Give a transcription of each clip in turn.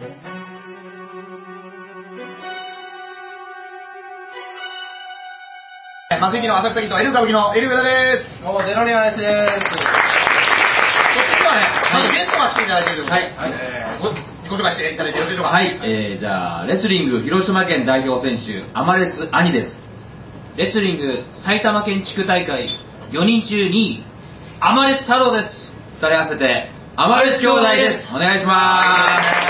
松井の浅草キッド、エル歌舞伎のエル上田です。どうも、ゼロニアです。そっちはね、まずゲストが来ていただいているということで、はいえーご自己紹介していただいてよろしいでしょうか。はい、えー、じゃあ、レスリング広島県代表選手、アマレス兄です。レスリング埼玉県地区大会4人中2位、アマレス太郎です。二人合わせて、アマレス兄弟です。お願いしま早速ね、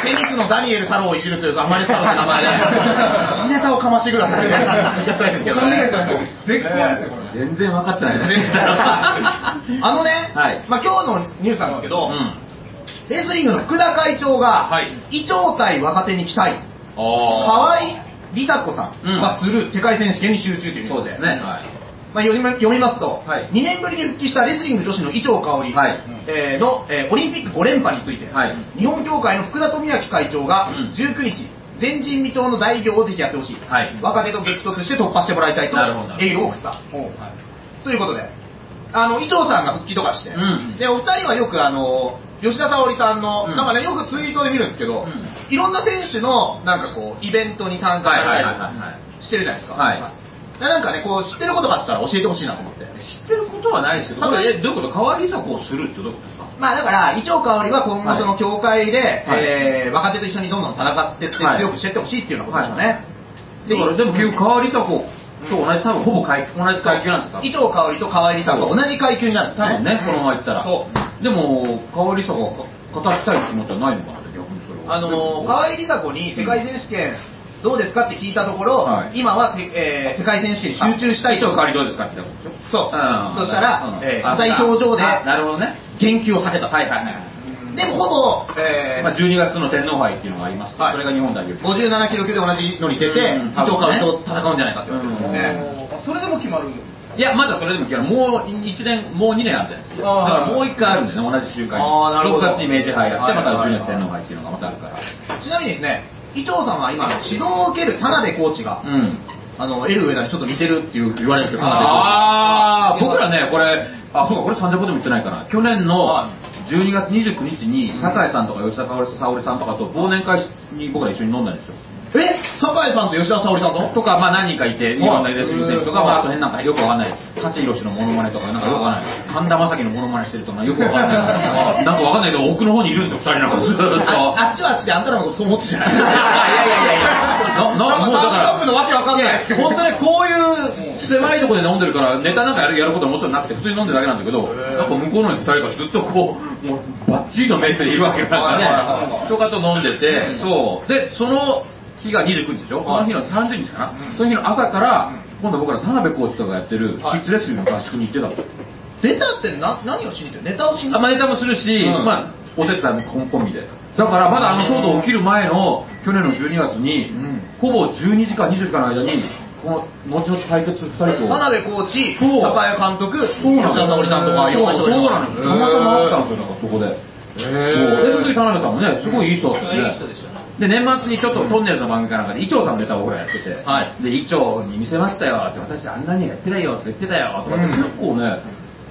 フェニックのダニエル太郎をいじるというか、あまり太郎の名前で、時事ネタをかましてくるあたりで、やったんですけどね。絶好ですよ、こす。全然分かってないね。あのね、はいまあ今日のニュースなんですけど、うん。レスリングの福田会長が、はい伊調対若手に期待、あ河合梨紗子さうんんがする世界選手権に集中というそうですね。はい。まあ、読みま読みますと、はい。2年ぶりに復帰したレスリング女子の伊調香織、はい。えーの、えーオリンピック5連覇について、はい。日本協会の福田富明会長がうん。19日、前人未到の大偉業をぜひやってほしい、はい。若手と激突して突破してもらいたいとなるほど。エールを送った。ということで、あの伊藤さんが復帰とかして、うん。でお二人はよくあの吉田沙保里さんの、うんなんかね、よくツイートで見るんですけど、うん。いろんな選手のなんかこうイベントに参加してるじゃないですか。はい。でなんかね、こう知ってることがあったら教えてほしいなと思って。知ってることはないですけど、これ、えどういうこと？代わり作をするってどういうことですか？まあだから、伊調香織は今後その協会で、はい。えー若手と一緒にどんどん戦ってってはい。強くしてってほしいっていうようなことですよね。だからでも結局代わり作と同じ多分ほぼ階同じ階級なんですか？伊調香織と河合梨紗子が同じ階級になるんですね。多分ね、このままいったら。そでも、代わり作が勝たしたい気持ちはないのかなって逆にそれは。あのー、河合梨紗子に世界選手権どうですかって聞いたところ、はい今は、えー世界選手権に集中したいと一応代わりどうですかって言ったことでしょそう。んそしたら、うんえーあ浅い表情であなるほどね。言及を避けた。はいはいはい。でもほぼ、えーまあ、12月の天皇杯っていうのがありますはいそれが日本代表。57キロ級で同じのに出て、うん伊調香織と戦うんじゃないかって言われてね。それでも決まるいや、まだそれでもいけない。もう1年、もう2年あるじゃないですか。だからもう1回あるんだよね、同じ週間に。あーなるほど6月に明治杯やって、また12はいはいはい月天皇杯っていうのがまたあるから。ちなみにですね、伊藤さんは今、指導を受ける田辺コーチが、うん。あの、エル上田にちょっと似てるって言われるんですよ、田辺コーチ。ああ、僕らね、これ、あ、そうか、これサンジャポでも言ってないかな。去年の12月29日に、酒井さんとか吉田沙保里さんとかと忘年会に僕ら一緒に飲んだんですよ。え酒井さんと吉田沙保里さんと？とか、まあ何人かいて、日本のレスリング選手とか、うんまああと変なんかよくわかんない、勝弘のモノマネとか、なんかよくわかんない、神田正輝のモノマネしてるとか、よくわかんない。なんかわかんないけど、奥の方にいるんですよ、二人なんかずーっと。ああっちはあっちであんたらのことそう思ってたじゃないいやいやいやいや、な、な、もうだから、のわけわかんない本当ね、こういう狭いところで飲んでるから、ネタなんかやるやることはもちろんなくて、普通に飲んでるだけなんだけど、やっぱ向こうの二人がずっとこう、もうバッチリのメイクでいるわけなんかはいはいはいね、とかと飲んでて、そう。で、その日が29日でしょ、この日の30日かな、その日の朝から、今度僕ら田辺コーチとかがやってる、キはい。ッズレスリングの合宿に行ってたの。出たってな何をしに行ってるネタをしにあまあネタもするし、うん。まあ、お手伝いもコンビで。だからまだあの騒動起きる前の去年の12月に、うん。ほぼ12時間、20時間の間に、この後々対決2人と。田辺コーチ、そう。酒井監督、吉田沙保里さんとか、そうがいるなのよ。たまたま会ったんですよ、なんかそこで。へそう。で、その時田辺さんもね、すごいいい人だったよね。いい人でしたねで、年末にちょっとトンネルズの番組かなんかで、伊調さんのネタをほらやってて、はい。で、伊調に見せましたよって、私あんなにやってないよって言ってたよとかって、うん。結構ね、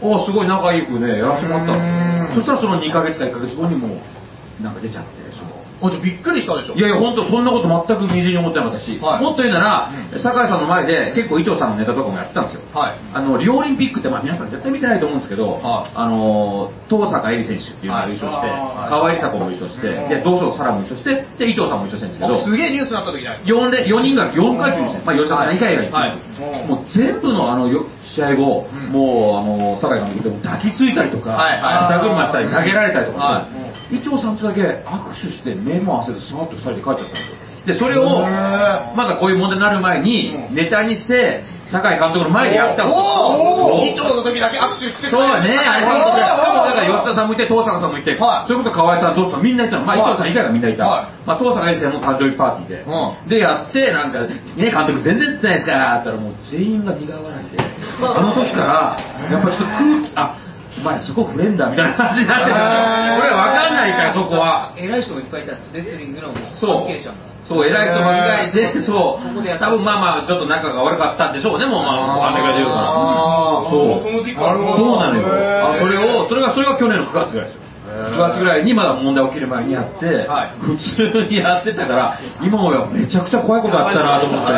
あすごい仲良くね、やらせてもらった。そしたらその2ヶ月か1ヶ月後にもう、なんか出ちゃって、あじゃあびっくりしたでしょ？いやいや、本当そんなこと全くみじんに思ってなかったし、はい。もっと言うなら、うん。酒井さんの前で結構伊調さんのネタとかもやってたんですよ。はい。あの、リオオリンピックって、まあ皆さん絶対見てないと思うんですけど、はい。あの、東坂絵里選手っていうのが優勝して、はい。河合梨紗子も優勝して、うん。で、道場沙羅も優勝して、で、伊藤さんも優勝してるんですけど、あすげえニュースになった時じゃない？ですか 4, で4人が4回戦ですね、まあ、吉田さん以外が一はい。はい。もう全部のあのよ試合後、うん。もうあの酒井監督でも抱きついたりとか、はいはい。肩車したり、投げられたりとかはして、伊調さんとだけ握手して、目も合わせて、スマッと2人で帰っちゃったんですよ。で、それを、まだこういう問題になる前に、うん。ネタにして、酒井監督の前でやったんですよ。おおそう議長の時だけ握手してそうね、あれそうはいしかもだから吉田さんもいて、東坂さんもいて、はい。それこそ河合さん、どうしたみんないたの。まあ、伊はい。藤さん以外がみんないた。はい。まあ、東坂先生も誕生日パーティーで。うで、やって、なんか、ね、監督全然出てないですかって言ったら、もう全員が苦笑いで、あの時から、やっぱちょっと空気、あ、お前すごいフレンダーみたいな感じになってる。へー俺わかんないから、そこは。偉い人がいっぱいいたんですレスリングのそう関係者も。そう、偉い人ばっかりで、そうここでやっ、た多分まあまあ、ちょっと仲が悪かったんでしょうね、もうまあ、わかんないけど言うから。そう。その時期なるほどそうなのよ。あ、それを、それが、それが去年の9月ぐらいですよ。9月ぐらいにまだ問題起きる前にやって、はい普通にやってたから、今もやめちゃくちゃ怖いことあったなと思って、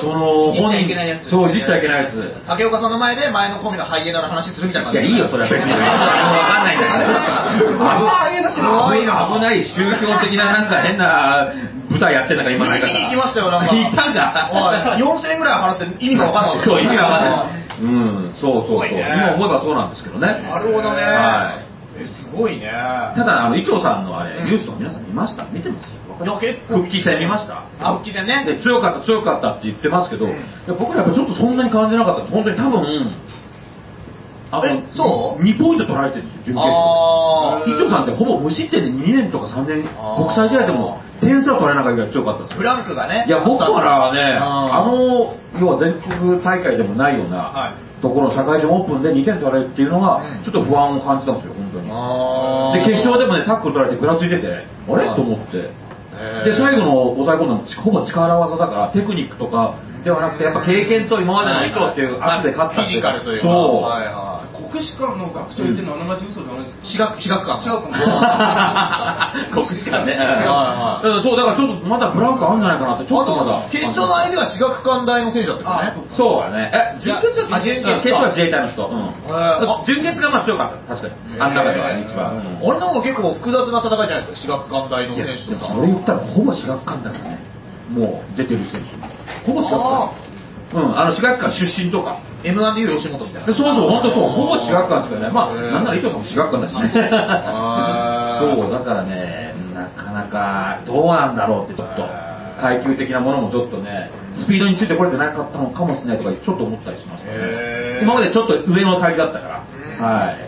そのいじっちゃいけないやつそう、いじっちゃいけないやつ。竹岡さんの前で前のコンビのハイエナの話するみたいない感じや、いいよ、それは別に。もうわかんないんだから。危ない宗教的ななんか変な舞台やってんだから今ないから。行きましたよなんか行ったんか？はい4000円ぐらい払って意味が分かんなかったそう、意味がわかんない。うん、そうそうそう。ね今思えばそうなんですけどね。なるほどねはい。えすごいね。ただ、あの、伊調さんのあれ、うん。ニュースとか皆さん見ました？見てますいや結構。復帰戦見ました？あ復帰戦ね。で強かった強かったって言ってますけど、うん。僕らやっぱちょっとそんなに感じなかったです。本当に多分あえそう？2ポイント取られてるんですよ準決あ勝伊調さんってほぼ無失点で2年とか3年国際試合でも点数は取れなかったぐらい強かったんです。よフランクがね。いや僕からはねああの要は全国大会でもないような、はい。ところの社会人オープンで2点取られるっていうのがうん。ちょっと不安を感じたんですよで決勝でもねタックル取られてぐらついててあれ？はい。と思って。で最後の抑え込んだのほぼ力技だからテクニックとかではなくてやっぱ経験と今までの伊調っていう圧で勝ったってフィジカルというか。そう、はいは国士舘の学長言ってるのはあながち嘘じゃないですか？い私学私学館違うかも。国士舘ね、はいはいうん。そうだからちょっとまだブランクあるんじゃないかなってちょっとまだ。決勝の相手は私学館大の選手だったんですよねそうだね。え準決はあ準決勝は自衛隊の人、うん。あ準決がまあ強かった。確かに。あん中では一番、うん。俺の方が結構複雑な戦いじゃないですか。私学館大の選手とか。それ言ったらほぼ私学館だからねもう出てる選手。ほぼ私学館うんあの私学館出身とか。M1 でいう吉本みたいな。でそうそう本当そう。ほぼ私学館しかいない。まあなんなら伊藤さんも私学館だしね。そうだからねなかなかどうなんだろうってちょっと階級的なものもちょっとねスピードについてこれてなかったのかもしれないとかちょっと思ったりしましたね今までちょっと上の階級だったから。うん。はい。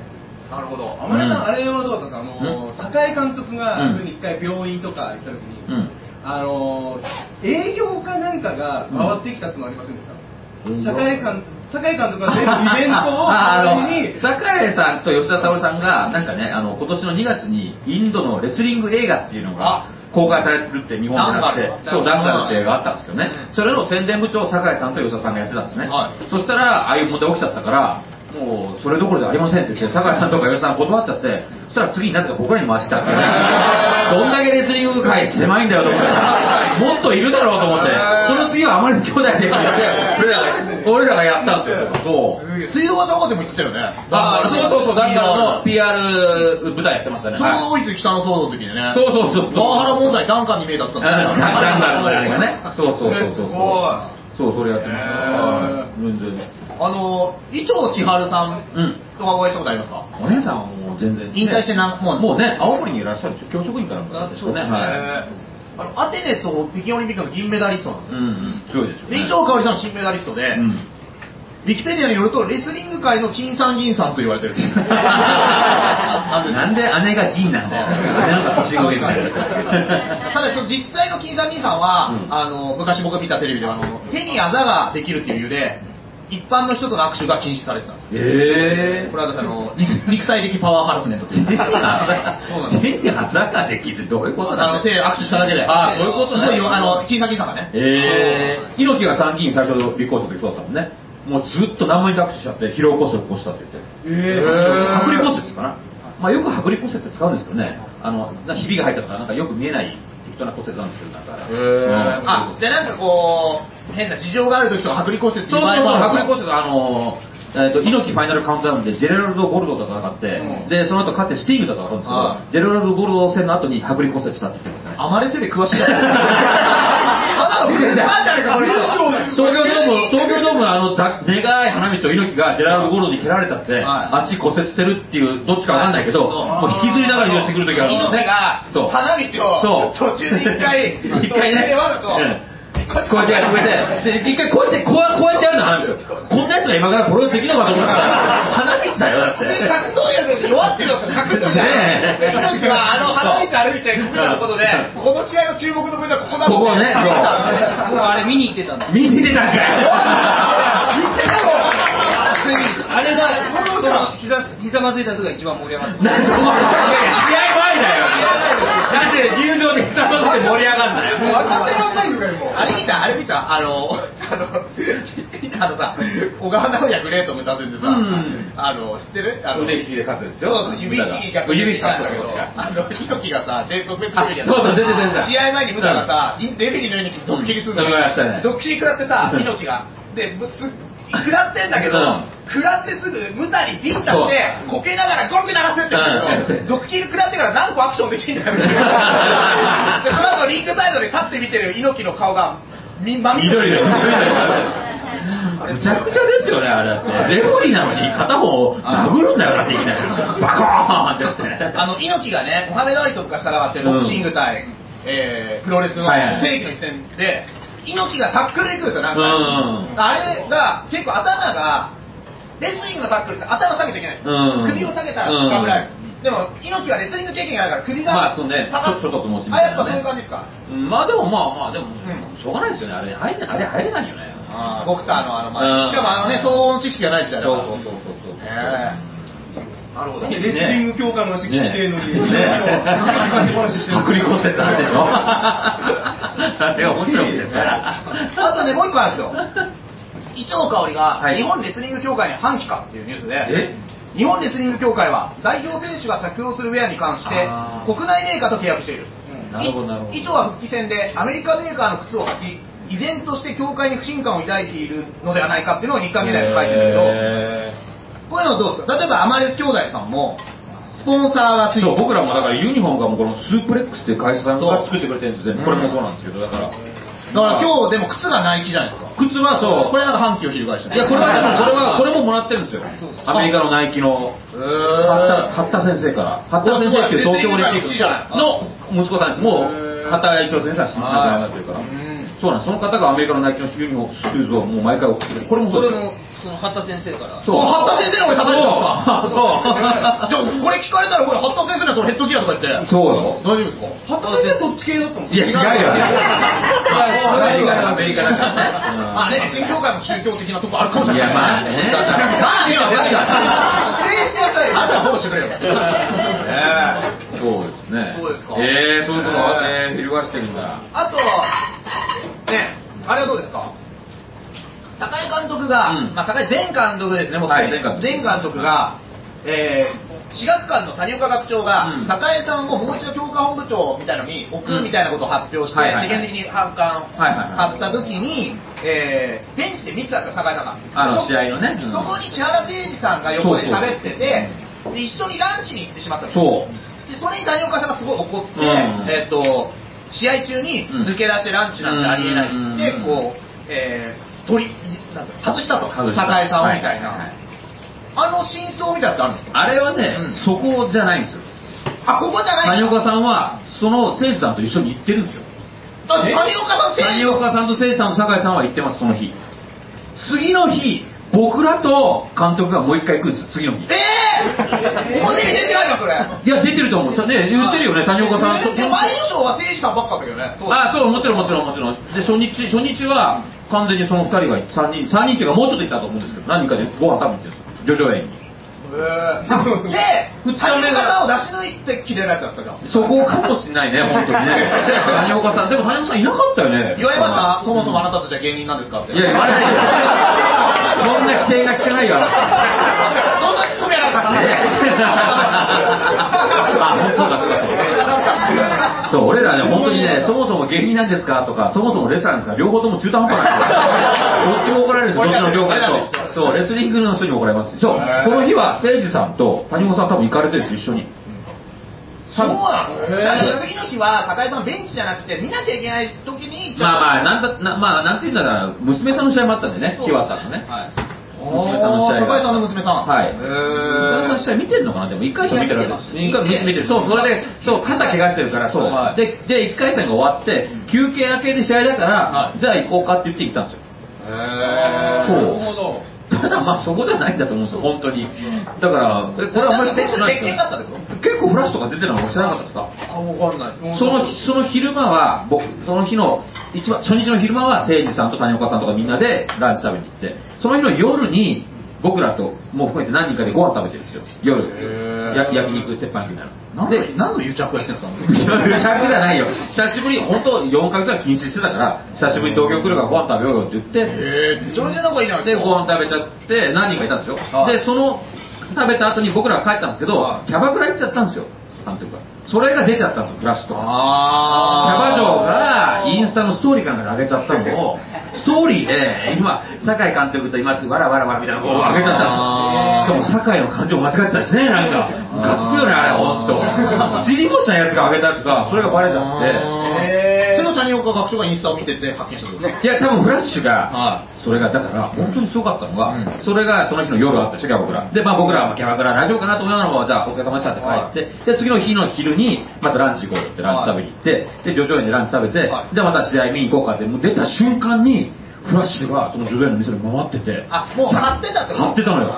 なるほど。天音さん、うん。あれはどうだったんですか？あの、酒井監督がうん。一回病院とか行った時に、うんあの営業かなんかが回ってきたってのありませんでした、うん。酒井監酒井監督が全部イベントを に？桜井さんと吉田沙保里さんがなんかねあの今年の2月にインドのレスリング映画っていうのが公開されるって日本でなくてそうダンガルって映画あったんですけどね。うん。それの宣伝部長を桜井さんと吉田さんがやってたんですね、はい。そしたらああいう問題起きちゃったからもうそれどころではありませんって言って酒井さんとか吉田さん断っちゃってそしたら次になぜか僕らに回ってきたっていうね どんだけレスリング界狭いんだよと思って。もっといるだろうと思って。その次はあまり兄弟で俺らがやったんですよ。そう。水道橋博士も言ってたよね。あそうそうそう、ダンガルの PR 舞台やってましたね。ちょうはい。ど大泉北の騒動の時にね。そうそうそう。パワハラ問題ダンカンに見えたって言ってたうんんだダンガルのあれがね。そうそうそうそう。それやってました。全然。あの伊藤千春さんうん。とはお会いしたことありますか？お姉さんはもう全然。引退してなんもうもうね、青森にいらっしゃる教職員からもですよね。はい。あのアテネと北京オリンピックの銀メダリストなんですようんうん、強いですよでね。伊藤香織さんの金メダリストで、うん。ウィキペディアによるとレスリング界の金さん銀さんと言われてるなんですなんで姉が銀なんだよ。姉の方が年上みたいな。ただその実際の金さん銀さんは、うんあの昔僕が見たテレビではあの手にあざができるっていう理由で一般の人との握手が禁止されてたんです。よえこれは私あの肉肉体的パワーハラスメントという。手にあざそうなんです手にあざができるどういうことあなんだの手握手しただけであそういうことねすごいよあの金さん銀さんがねえー、猪木が参議院最初の立候補した時そうだったもんねもうずっと何万人握手しちゃって疲労骨折起こしたって言ってへー剥離骨折かなまあよく剥離骨折って使うんですけどねあのひびが入ったとかなんかよく見えない適当な骨折なんですけどなんかうん。あじゃあなんかこう変な事情がある時とか剥離骨折ってそうそうそう、剥離骨折、あのー、えーと猪木ファイナルカウントダウンでジェラルド・ゴルドと戦って、うん。でその後勝ってスティングと戦うんですけど、はいジェラルド・ゴルド戦の後に剥離骨折したって言ってますね。アマレスで詳しいな 東京ドーム、東京ドームのあのだでかい花道を猪木がジェラルド・ゴルドに蹴られちゃって、はい。足骨折してるっていう、どっちかわかんないけど、もう引きずりながら移動してくる時があるんですね。猪木が。花道を途中で一回 一回ね、わざとうんこうやってやって、で、一回こうやって、こうこうやってやるの花道をこんなやつが今からプロレスできるのかと思ったら、花道だよ、だって。格闘技弱ってるのか格闘技だねあの花道歩いてこけたことでこの試合の注目のはここだここね喋ったんで僕あれ見に行ってたんだ見に出たんかいてたろあれがそのひざひざまずいた時が一番盛り上がった試合前だよ。だって入場で久々で盛り上がんなよ。分かってらんないのかよもう。あれ見たたあれ見た。あの、あの、あのさ、小川直也グレートム歌っててさ、うん。あの、知ってる？あの、腕ひしぎで勝つですそうよそう指ひしぎが。指ひしぎ勝つんだけど、あの、猪木がさ、伝統別テレビでそうそう出て試合前にムタがさ、デビリのようにドッキリするんだうん。やった。ねドッキリ食らってさ、猪木が。で、むす食らってんだけど、うん食らってすぐムタにビンタして、こけながらゴルフ鳴らせって言うけうんど、ドッキリ食らってから何個アクションできるんだよ。で、その後リングサイドで立って見てる猪木の顔が、み、まみ緑だよ。むちゃくちゃですよね、あれだって。レフェリーなのに片方殴るんだよなっていきなり。バコーンってやって。あの、猪木がね、モハメド・アリと昔戦ってるボクシング対、えープロレスのはいはい正義の一戦で、猪木がタックルで行くんですよ、なんか。うんあれが、結構頭が、レスリングのタックルって頭下げちゃいけないんですよ。うん首を下げたら危ない。でも、猪木はレスリング経験があるから首が、まあそうねちょっともしみあ、たいなねやっぱそういう感じですか？うんまあでもまあまあ、でも、んしょうがないですよね。あれ、入れあれ入れないよね。ボクサーのあの、まうんあ、しかもあのね、総合の知識がない時代だから。そうそうそうそう。えなるほど。レスリング協会の話聞いてるのに、ね。昔話してる。剥離骨折の話でしょあれが面白いですから。あとね、もう一個あるんですよ。伊調香織がはい日本レスリング協会に反旗かっていうニュースで、え？日本レスリング協会は代表選手が着用するウェアに関して国内メーカーと契約している。なるほどなるほど。伊調は復帰戦でアメリカメーカーの靴を履き、依然として協会に不信感を抱いているのではないかっていうのを日刊時代に書いてるんだけど、へこういうのどうですか？例えばアマレス兄弟さんも、スポンサーがついてーそう僕らもだからユニフォームがもうこのスープレックスっていう会社さんが作ってくれてるんですよ、これもそうなんですけどだから。だから今日でも靴がナイキじゃないですか。靴はそう。これなんか反旗を翻してね。いやこれはでもこれは これももらってるんですよ。アメリカのナイキのへ八ー田先生から。八田先生っていう東京オリンピック。の息子さんです。もう八田一郎先生は新参になってるから。そうなんです。その方がアメリカのナイキのユニフォームシューズをもう毎回送ってくれる。これもそうですその、八田先生から。そう。お八田先生の俺叩いそう。じゃあこれ聞かれたらこれ八田先生のそのヘッドギアとか言って。そうよ大丈夫ですか？八田先生そっち系だったもんいや違うよ。アメリカのアメリカだ。からねあね、レスリング協会も宗教的なとこあるかもしれない。いやまあね。まあね、確かに。指定しあんたフォロー。してくれよ。そうですね。そうですか？ええそういうことがえー。翻してるんだ。あと、ね、あれはどうですか？坂井監督が、うん。まあ坂井前監督ですね、もうはい前監督。前監督が、えー、私学館の谷岡学長が、うん。坂井さんをもう一度教科本部長みたいのに置くみたいなことを発表して、世間的に反感はいはいはい。あった時に、えー、ベンチで見てたんですよ、坂井さんが。あのそ試合のね。うん。そこに千原誠二さんが横で喋ってて、で一緒にランチに行ってしまったんですよ。そう。でそれに谷岡さんがすごい怒って、うん。えっ、と試合中に抜け出してランチなんてありえないってこう、えー、取り外したと。酒井さんをみたいな、はいはいはい。あの真相みたいなのってあるんですか？あれはね、うん。そこじゃないんですよ。あここじゃない谷岡さんはその誠司さんと一緒に行ってるんですよ。あ谷岡さん選谷岡さんと誠司さんと酒井さんは行ってますその日。次の日僕らと監督がもう一回行くんですよ次の日。えー、ここで出てないのそれ。いや出てると思う。ね言ってるよね谷岡さん。で前優勝は誠司さんばっかだけどね。あそうもちろんもちろんもちろん。で初日初日は完全にその2人が3人3人っていうかもうちょっといたと思うんですけど何人かでご飯食べに行ってるんですよ叙々苑に。で二日目谷がを出し抜いてきれないやつだったそこかもしれないね本当にね。谷岡さん。でも谷岡さんいなかったよね。言われました？そもそもあなたたちは芸人なんですかって。いや言われないよ。そんな規制が聞けないよそんなツッコミやないからあ本当だそう俺らね本当にねそもそも芸人なんですかとかそもそもレスラーなんですか両方とも中途半端なんですよ。どっちも怒られるんですよどっちの業界と。そうレスリングの人にも怒られます。そうこの日は誠司さんと谷本さん多分行かれてるんです一緒に。そうなの？次の日は高井さんベンチじゃなくて見なきゃいけない時にまあまあなんだなまあなんていうんだから娘さんの試合もあったんでね木和さんのね。はい娘さんの試合が。高井さんの娘さん。はい。へ娘さんの試合見てるのかな？でも1回しか見てない。です一回見見てるそうそれでそう肩怪我してるからそう、はい。でで1回戦が終わって休憩明けで試合だから、はい。じゃあ行こうかって言って行ったんですよ。へそう。なるほどた だまあそこじゃないんだと思うんですよ本当に。だからえこれはあんまり結構フラッシュとか出てるの知らなかったですかあわかんないですそのその昼間は僕その日の一番初日の昼間は誠司さんと谷岡さんとかみんなでランチ食べに行ってその日の夜に僕らともう含めて何人かでご飯食べてるんですよ夜や焼肉、鉄板焼きみたいな。なんで、何の癒着やってんすか？癒着じゃないよ。久しぶりに、本当4ヶ月は禁止してたから、久しぶりに東京来るからご飯食べようよって言って、えー、めちゃめちゃ仲いいじゃないで。ご飯食べちゃって、何人かいたんですよ。はいで、その、食べた後に僕らは帰ったんですけど、はいキャバクラ行っちゃったんですよ、監督が。それが出ちゃったんですよ、フラッシュとか。キャあバ嬢がインスタのストーリーかなん上げちゃったのを、ストーリーで、今、酒井監督といます、わらわらわらみたいなのを上げちゃったんですよ。しかも酒井の感情間違ってたしね、なんか。ムカつくよね、あれ、ほんと。知りもしないやつが上げたやつが、それがバレちゃって。谷岡学長がインスタを見てて発見したんですいや、多分フラッシュが、それが、だから、本当にすごかったのが、うんそれがその日の夜あったでしょ、キャバクラ。で、まあ僕らはキャバクラ大丈夫かなと思いながらも、じゃあお疲れ様でしたって帰って、で、次の日の昼に、またランチ行こうってランチ食べに行って、で、叙々苑でランチ食べて、じゃあまた試合見に行こうかって、もう出た瞬間に、フラッシュがその叙々苑の店で回ってて、あ、もう買ってたってこと買ってたのよ。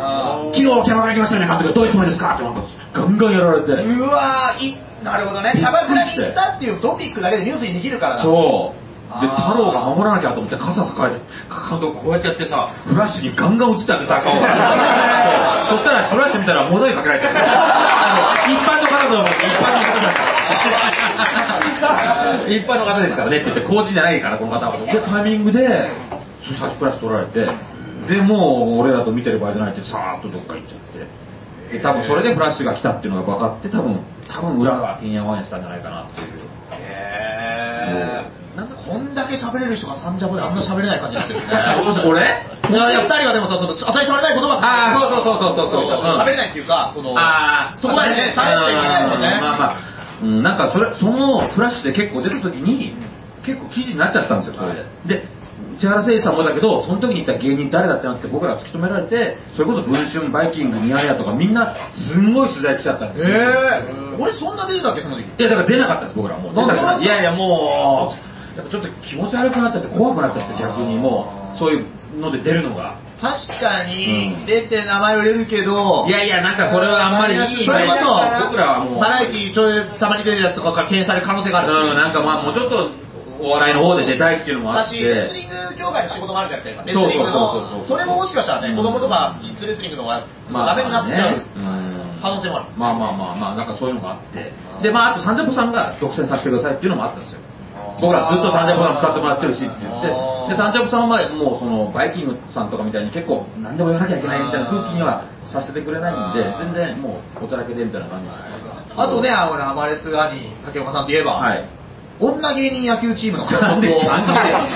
昨日キャバクラ行きましたよね、監督。どういうつもりですかってなんか、ガンガンやられて。うわー、なるほどね。キャバクラに行ったっていうトピックだけでニュースにできるからだ。そう。で、太郎が守らなきゃと思って傘抱えて、監督こうやってやってさ、フラッシュにガンガン映っちゃってさ、顔が。そう そしたらフラッシュ見たらモザイクかけられてる。あの一般の方と思って、一般の方です。一般の方ですからねって言って、工事じゃないから、この方は。で、タイミングで、写真フラッシュ撮られて、で、もう俺らと見てる場合じゃないって、さーっとどっか行っちゃって。で、多分それでフラッシュが来たっていうのが分かって、多分、多分裏がてんやわんやしたんじゃないかなっていう。へー。なんかこんだけ喋れる人がサンジャポであんな喋れない感じになってるね。俺？いやいや、二人はでもさ、その、当たり障りない言葉ああ、そうそうそうそうそうそう。喋れないっていうか、その、ああ、そこまでね、喋っちゃいけないもんね。まあまあ、うん、なんかそれ、そのフラッシュで結構出た時に、結構記事になっちゃったんですよ、それで。で、千原誠司さんもだけど、その時にいた芸人誰だってなって僕ら突き止められて、それこそ文春、バイキング、ミヤネ屋とかみんなすんごい取材来ちゃったんですよ。えー、俺そんな出てたっけ、その時。いや、だから出なかったです、僕らもう。なんで？出たけどいやいや、もう、やっぱちょっと気持ち悪くなっちゃって、怖くなっちゃって、逆にもう、そういうので出るのが。確かにうん、出て名前売れるけど、いやいや、なんかそれはあんまりいい。それこそ、僕らはもう。バラエティーちょいたまに出るやつとかから敬遠される可能性がある。うん、なんかまあもうちょっとお笑いの方で出たいっていうのもあって。私、レスリング協会の仕事もあるじゃないですか、レスリングそうそうそうの。それももしかしたらね、子供とかキッズレスリングの方がダメになっちゃう可能性もある。まあまあまあまあ、なんかそういうのがあって。で、まああとサンジャポさんが独占させてくださいっていうのもあったんですよ。僕らずっとサンジャポさん使ってもらってるしって言って、で、サンジャポさんはもうそのバイキングさんとかみたいに結構何でも言わなきゃいけないみたいな空気にはさせてくれないんで、全然もうおちゃらけでみたいな感じですよあとね、あのアマレス兄、竹岡さんといえば、はい。女芸人野球チームの 監督を。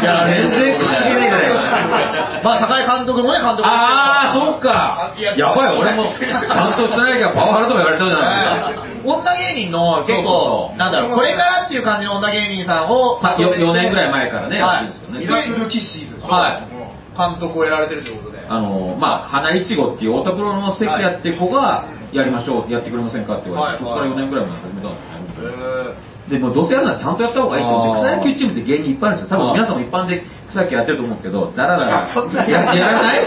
や全然関係ないじゃないまあ、高井監督もね、監督ああ、そうか。いややばい、俺もちゃんとしてないからパワハラとか言われちゃうじゃないですか。女芸人の結そうそう構なんだろう、これからっていう感じの女芸人さんを、さよ4年ぐらい前からね、やはい。ミラクルキッシーズ。はい。監督をやられてるということで。あのまあ、花いちごっていう太田プロの関谷って子が、やりましょう、やってくれませんかって言われて、はいそこから4年ぐらい前に始めたんですよね。へで、もうどうせやるならちゃんとやった方がいいと思って、草野球チームって芸人いっぱいあるんですよ。多分皆さんも一般で草野球やってると思うんですけど、だらだら、ややらない？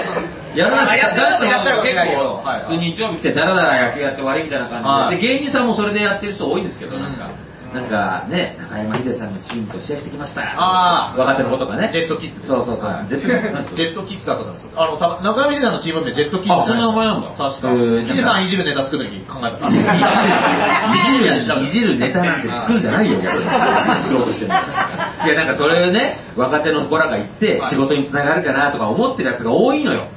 やらない。あやってる人やったら結構はい、普通に日曜日来てだらだら野球やって終わりみたいな感じで、で、芸人さんもそれでやってる人多いんですけど、なんか、なんかね、中山秀さんのチームと試合してきました。あー若手の子とかね。ジェットキッズそうそうそう。ジェットキッズなんてジェットキッズだったんですよ。あの、た中山秀さんのチーム名ジェットキッズ。あそんな名前なんだ確か。秀さんいじるネタ作るとき考えた。いじる、いじるネタなんて作るんじゃないよ、作ろうとしてるのいや、なんかそれね、若手の子らが行ってはい仕事につながるかなとか思ってるやつが多いのよ。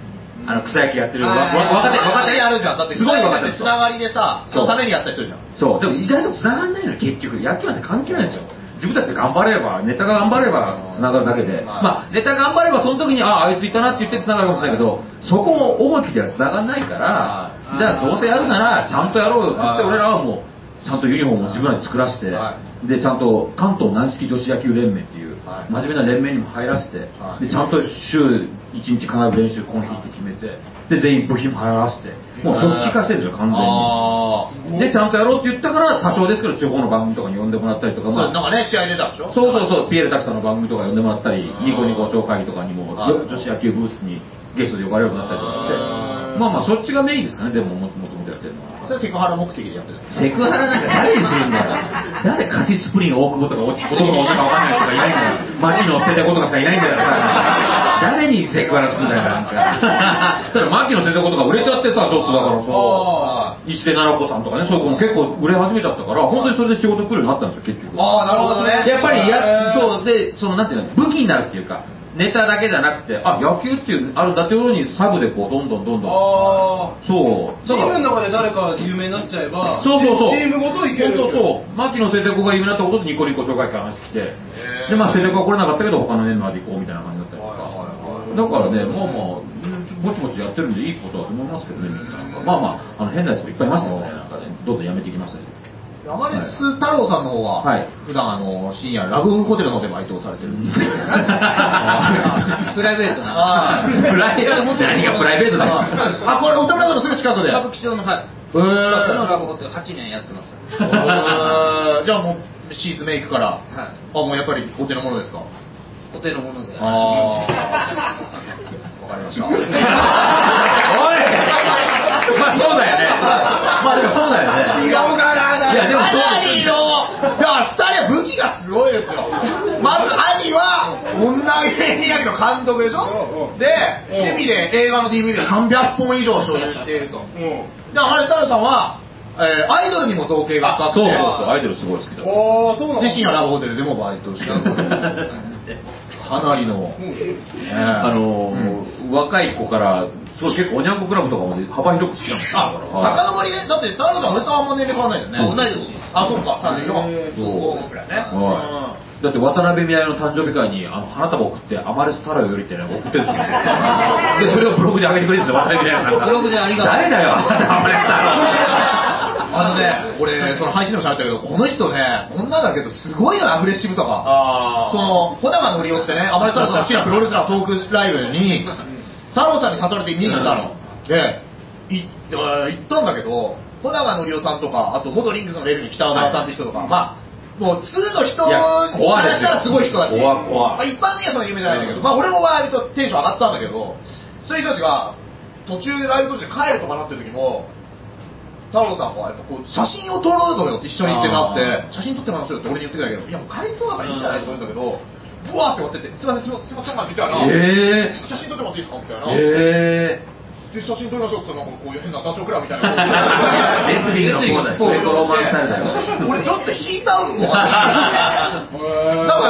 あの、草野球やってる若手、若手やるじゃん。だって、すごい若手つながりでさ、そのためにやった人じゃん。そう、でも意外と繋がんないのよ、結局。野球なんて関係ないんですよ。自分たちで頑張れば、ネタが頑張れば繋がるだけで。まあ、ネタ頑張れば、その時に、ああ、あいついたなって言って繋がるかもしれないけど、そこを重きでは繋がんないから、じゃあどうせやるなら、ちゃんとやろうよって言って、はい俺らはもう、ちゃんとユニフォームを自分らで作らせて、はで、ちゃんと関東軟式女子野球連盟っていう、はい。真面目な連盟にも入らせて、はい。で、ちゃんと週1日必ず練習この日って決めて、で、全員部品も入らせて、もう組織化してるよ、完全に。で、ちゃんとやろうって言ったから、多少ですけど、地方の番組とかに呼んでもらったりとか、なんかね、試合出たでしょ？そうそうそう、ピエール滝さんの番組とか呼んでもらったり、ニコニコ超会議とかにも、はい女子野球ブースにゲストで呼ばれるようになったりとかしてまあまあ、そっちがメインですかね、でも、もともとやってるのは。それセクハラ目的でやってる。セクハラなんか誰にするんだよ。誰カシスプリン大久保とか男の女かわかんない人がいないんだよ。街の捨てたことかしかいないんだからさ。誰にセクハラするんだよ、なんか。ただ、牧の捨てたことが売れちゃってさ、ちょっとだからさ。あ石手奈々子さんとかね、そういう子も結構売れ始めちゃったから、本当にそれで仕事来るようになったんですよ、結局。ああ、なるほどね。やっぱりへや、ーそう、で、その、なんていうの、武器になるっていうか、ネタだけじゃなくて、あ、野球っていう、あるんだってように、サブでこう、どんどんどんどん。あそう。ーチームの中で誰か有名になっちゃえば、そうそうそう。チームごといける。そうそうそう。牧野聖子が有名になったことでニコニコ紹介会話してきて、で、まあ聖子は来れなかったけど、他のメンバーで行こうみたいな感じだったりとか。だからね、まあまあ、うんぼちぼちやってるんでいいことだと思いますけどね、みんな。まあまあ、あの変なやつもいっぱいいますよね、なんかね。どんどんやめていきましたね。アマレス太郎さんの方は、はい普段あの深夜ラブホテルの方でバイトをされてる。プライベートな。プライベート何がプライベートだよ。あ、これ、お手村さんのすぐ近くで。歌舞伎町の、はい。近くのラブホテル8年やってます。えーじゃあもう、シーツメイクから、はい。あ、もうやっぱりお手のものですか？お手のもので。ああ。わかりました。おいまあそうだよね。まあでもそうだよね。いやでもそうかなりの、だから二人は武器がすごいですよ。まず兄は女芸人役の監督でしょ？で、趣味で映画の DVD を300本以上所有していると。うんで、アマレスタルさんは、えーアイドルにも造形が深くて、そうそうそう、アイドルすごい好きだ。ああ、そうなので、深夜ラブホテルでもバイトしてる。かなりの、うん。ねあのー若い子から、そう結構おにゃんこクラブとかまで幅広く好きなんですよ。あ、はい遡りね、だって、太郎さん俺とあんま年齢変わんないよね。同い年。あ、そっか、34。へーそう。くらいね。はい。だって渡辺美奈代の誕生日会にあの花束送ってアマレス太郎よりってね送ってるんですよでそれをブログで上げてくれるんですよ渡辺美奈代さんが。ブログでありがとう。誰だよアマレス太郎 あのね、俺、その配信でも喋ったけど、この人ね、こんなんだけど、すごいのよ、アグレッシブさが。あその、小玉のりおってね、あまり太郎さんの好きなプロレスラートークライブに、太郎さんに誘われて見に行ったの。で、い行ったんだけど、小玉のりおさんとか、あと元リンクスのレルに北川さんって人とか、まあ、もう普通の人からしたらすごい人だし、怖い怖い。まあ、一般的にはその有名じゃないんだけど、まあ俺も割とテンション上がったんだけど、そういう人たちが途中でライブ途中で帰るとかなってる時も、太郎さんはやっぱこう写真を撮ろうのよって一緒にってなって。写真撮ってもらいましょうよって俺に言ってくれたけど。いやもう帰りそうだからいいんじゃないと思うんだけど。ブワーって終わっててすいませんすいませんすいませんな。え写真撮ってもらっていいですかみたいな、えで写真撮りましょうってなんかこういう変なダチョウクラブみたいな。レスリングの方だよ俺ちょっと引いたもんだから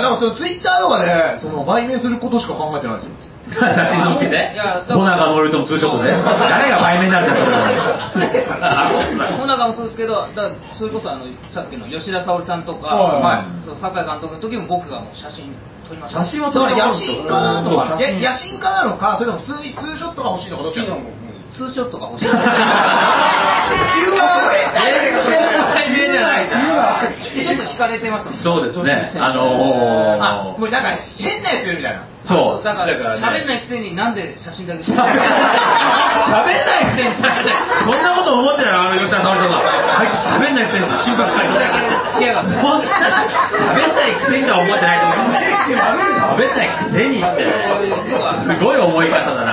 なんかそのツイッターとかでその売名することしか考えてない。んですよ写真載っけて。いや小長のりとのツーショットで。誰が売名になるんだよそれ小長もそうですけど、だそれこそあのさっきの吉田沙保里さんとか、はいそう酒井監督の時も僕がもう写真撮りました。写真はだから野心家なのか野心家なのかそれとも普通にツーショットが欲しいのかどっちなのツーショットが欲しい。売名じゃないじゃんちょっと惹かれてましたもんそうですね。あのーあもうなんか変なやついるみたいなそう。だからね。喋んないくせになんで写真だけ 喋んないくせに写真そんなこと思ってないあの吉田沙保里とか。あいつ喋んないくせに写真ばっかり。撮って違いますそんな喋んないくせにとは思ってないと思う。喋んないくせに。ってすごい思い方だな。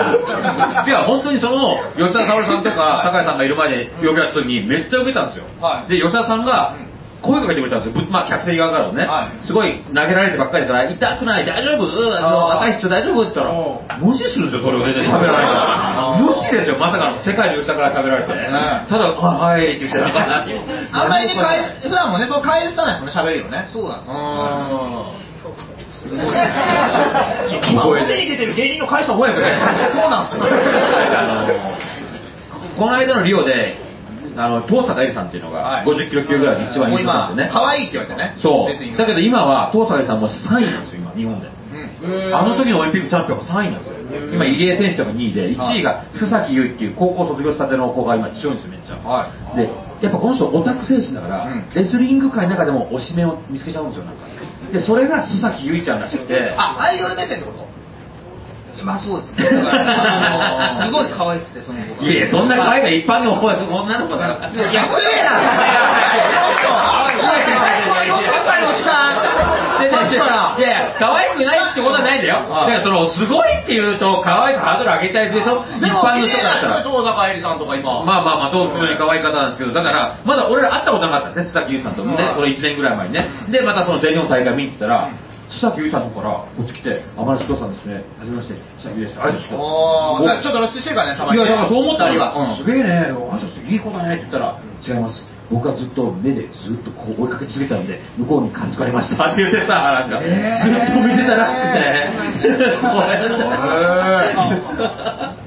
違う本当にその吉田沙保里さんとか酒井さんがいる前で呼び合った時にめっちゃ受けたんですよ、はい。で吉田さんが声かけてくれたんですよ、ぶまあ、客席側からもね、はい。すごい投げられてばっかりだから、痛くない、大丈夫、あのあー若い人大丈夫？って言ったら、無視するんですよ、それを全然。喋らないから、無視ですよ、まさかの世界の吉田から喋られて、ね。ただ、あはいって言ってあんまりね、返普段もね、そう返さないですもんね、喋るよね。そうなんですうー。ん。すごい。今、表に出てる芸人の返した覚えですよね。そうなんですよ。あの この間のリオで、あの東坂絵里さんっていうのがはい50キロ級ぐらいで一番人気なんでね、可愛いって言われてね。そう、だけど今は東坂絵里さんも3位なんですよ、今、日本で。うん。あの時のオリンピックチャンピオンが3位なんですよ。今、入江選手とか2位で、1位が須崎優衣っていう高校卒業したての子が今強いんですよ、めっちゃ。はい。で、やっぱこの人オタク精神だから、うんレスリング界の中でも推しメンを見つけちゃうんですよ、なんか。で、それが須崎優衣ちゃんらしくて、あ、アイドル目線ってこと？まあそうですね。すごい可愛くてその子が。いやいや、そんな可愛いが一般の女の子だから。いや、失礼だいやいや、可愛くないってことはないんだよ。だからその、すごいって言うと、可愛さハードル上げちゃいそうでしょ一般の人からしたら。東坂絵里さんとか今。まあまあまあ、どう普通に可愛い方なんですけど、だから、まだ俺ら会ったことなかったんです、須崎優さんとね、その1年ぐらい前にね。で、またその全日本大会見に行ったら、須崎優衣さんの方からこっち来て「天梨須藤さんですね。はじめまして。須崎優衣です」あいますおー、だからちょっと露出してるからね、たまにね。いや、だからそう思ったら。すげえね、あいついい子だねって言ったら、違います。僕はずっと目でずっとこう追いかけ続けてたんで、向こうに感づかれました。って言ってさ、なん。か、ずっと見てたらしくて、これ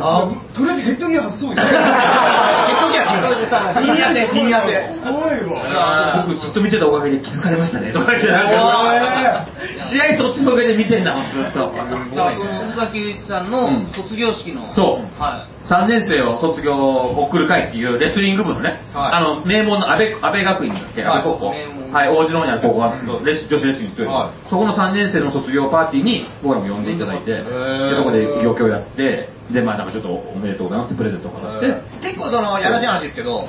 あとりあえずヘッドギア外そうヘッなドギアピン当て、ピン当て。怖いわ。僕ずっと見てたおかげで気づかれましたね。とか言って、なんか試合そっちの上で見てんだもん、ずっと。だからその須崎さんの卒業式の、そう。は3年生を卒業を送る会っていうレスリング部のね、はい。あの名門の安倍安倍学院だっけ、はい安倍高校、名門はい、王子の方にある高校んですけど、レス女子レスリング強い、はい。そこの3年生の卒業パーティーに僕らも呼んでいただいて、でー。そこで余興やって、で、まあなんかちょっとおめでとうございますってプレゼントを渡して、結構その、やらしい話ですけど、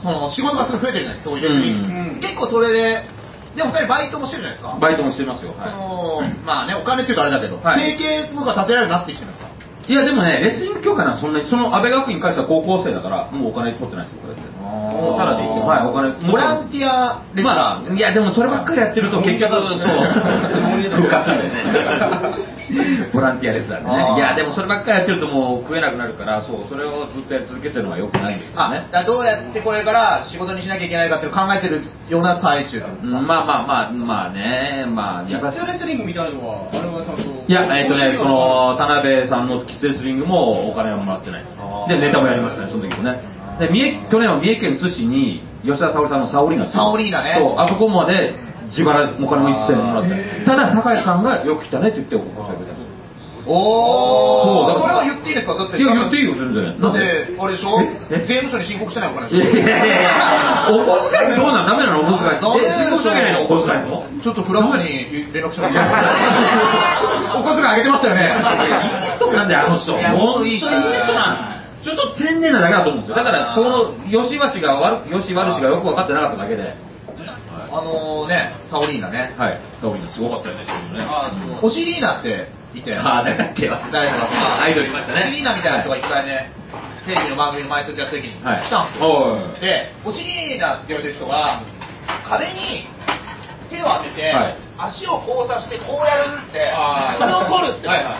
その、仕事がすごい増えてるじゃないですか、そういううん。結構それで、でも二人バイトもしてるじゃないですか？バイトもしてますよ。そはの、まあね、お金って言うとあれだけど、はい。提携とか立てられるようになってきてるんですか？い、いやでもね、レスリング協会そんなに、その安倍学院に関しては高校生だから、もうお金取ってないですよ、これって。もうただでいいよ。はい、お金。ボランティアレスラーまあ、いやでもそればっかりやってると結局、そう、復活するんだよね。ボランティアレスラーであーね。いやでもそればっかりやってるともう食えなくなるから、そう、それをずっとやり続けてるのは良くないんですけどあ、ね。どうやってこれから仕事にしなきゃいけないかって考えてるような最中ってことですか？うんまあまあまあ、まあね、まあ、キッズレスリングみたいなのはあれはちゃんといや、えっ、とね、その、田辺さんのキッズレスリングもお金はもらってないですで、ネタもやりましたね、その時もね。で、三重、去年は三重県津市に、吉田沙保里さんのサオリーナサオリーナねそう、あそこまで自腹お金を一銭もらって。ただ、酒井さんがよく来たねって言ってお小遣いくれたんですよ。おー、そうだからこれは言っていいですか？だって。いや、言っていいよ、全然。だって、あれでしょ？ええ？税務署に申告してないお金いやいやいやいやお小遣いそうなんダメなのお小遣い。え、申告しなきゃいけないのお小遣いもちょっとフラットに連絡します お小遣いあげてましたよね。いい人なんだよ、あの人。いや本当にいい人人なんちょっと天然なだけだと思うんですよ。だから、その、吉橋が悪く、吉悪しがよく分かってなかっただけで。あのね、サオリーナね。はい。サオリーナすごかったよね、そういうのね。オシリーナっていて、ああ、誰だっけ？誰かがそのアイドルいましたね。オシリーナみたいな人が一回ね、テレビの番組の前説やった時に来はい。たんですよ。はいで、オシリーナって言われてる人が、壁に手を当てて、はい足を交差してこうやるって、それを取るって、はいはい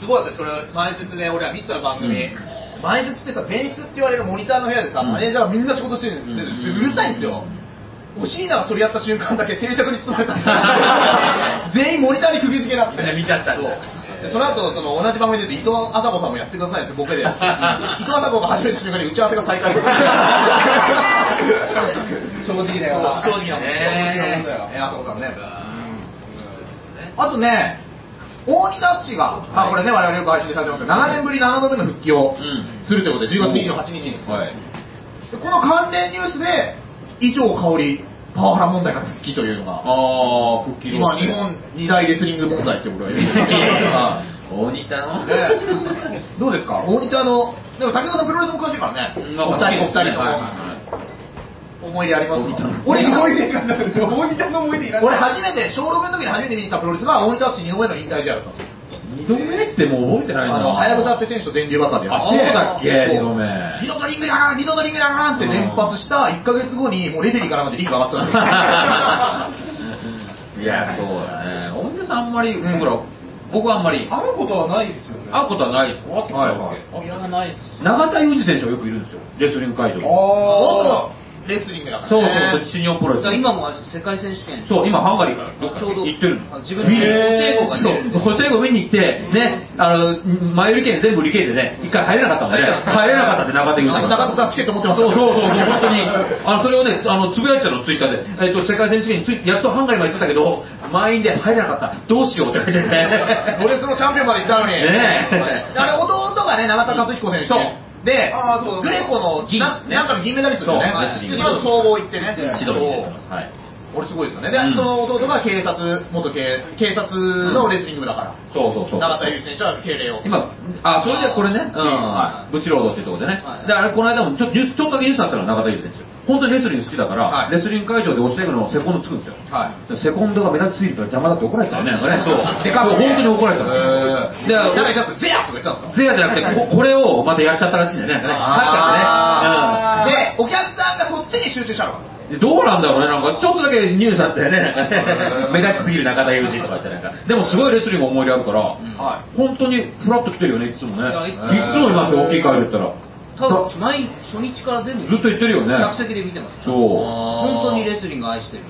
すごいですそれ前説で俺ら見てた番組、前説ってさ前室って言われるモニターの部屋でさ、うん。マネージャーがみんな仕事してるんで、うん。うるさいんですよ。おシーナが取り合った瞬間だけ静寂に包まれた 全員モニターに釘付けになって。みんな見ちゃったんだ。そその後その同じ番組で伊藤麻子さんもやってくださいってボケで。伊藤麻子が始めた瞬間に打ち合わせが再開して 正直だよな。そう正直なもんねえ麻子さん。ねあとね、大仁田氏が、まあ、これね、我々よく配信されてますけど、7年ぶり7度目の復帰をうん。するということで、10月28日に、はい。でこの関連ニュースで、伊調香織、パワハラ問題が復帰というのが、ああ、復帰今、日本二大レスリング問題って僕は言ってます大仁田の？ね。どうですか、大仁田の、でも先ほどのプロレスも詳しいからね、まあお二人、お二人はいのは思い出あります 俺今思い出がなる大仁田の思い出いらない俺初めて、小6の時に初めて見に行ったプロレスが、大仁田氏2度目の引退試合だったんですよ。二度目ってもう覚えてないな。あの、はやぶさって選手と電流バカでやあ、ってそうだっけそう二度目。二度のリングだ二度のリングだって連発した1ヶ月後に、もうレフェリーからまでリング上がってたんですよ。いや、そうだね。大仁田さんあんまり、ら、僕はあんまり、会うことはないですよね会うことはないです。会ってきたわけはいいやないっす永田裕二選手はよくいるんですよ。レスリング会場に。元レスリングだからそうね。そうそう、新日本プロレス。今も世界選手権そう、今ハンガリーからちょうど行ってるの。あ自分でへーホセイゴがねそう、ホセイゴ見に行って、ね、あの、前売り券全部売り切れてね、一回入れなかったんでね、入れなかったって中田裕二さんが。中田さんチケット持ってますそうそうそう、本当に。あの、それをね、あの、つぶやいてたの、ツイッターで。えっと、世界選手権についやっとハンガリーまで行ってたけど、満員で入れなかった。どうしようって書いてて。プロレスのチャンピオンまで行ったのに。ねえあれ、弟がね、永田和彦選手。そうでグレコの銀なねなんかの銀メダリストですよね。で、その後総合行ってね。シドニーでやってます。はい。俺すごいですよね。で、うんその弟が警察、元警、警察のレスリング部だから。そうそうそう。永田裕二選手は敬礼を。今、あ、それでこれね、うんは、ブチロードっていうところでねはい。で、あれ、この間もちょっとニュース、ちょっとだけニュースになったのは中田裕二選手。本当にレスリング好きだから、はいレスリング会場で教えるのセコンドつくんですよ。はい。でセコンドが目立ちすぎるから邪魔だって怒られたよね、ね。そう。でかくそう本当に怒られたで、なんかちょっとゼアとか言ってたんですか？ゼアじゃなくて、ここれをまたやっちゃったらしいんだよね。なんかね帰っちゃってね。で、お客さんがそっちに集中したの。でどうなんだろうね、なんかちょっとだけニュースあったよね、なんかね目立ちすぎる中田裕二とかってなんか、でもすごいレスリング思い入れあるから、は本当にフラッと来てるよね、いつもね。いつもいますよ、大きい会場行ったら。多分毎初日から全部ずっと言ってるよね。客席で見てます。そう。本当にレスリング愛してる。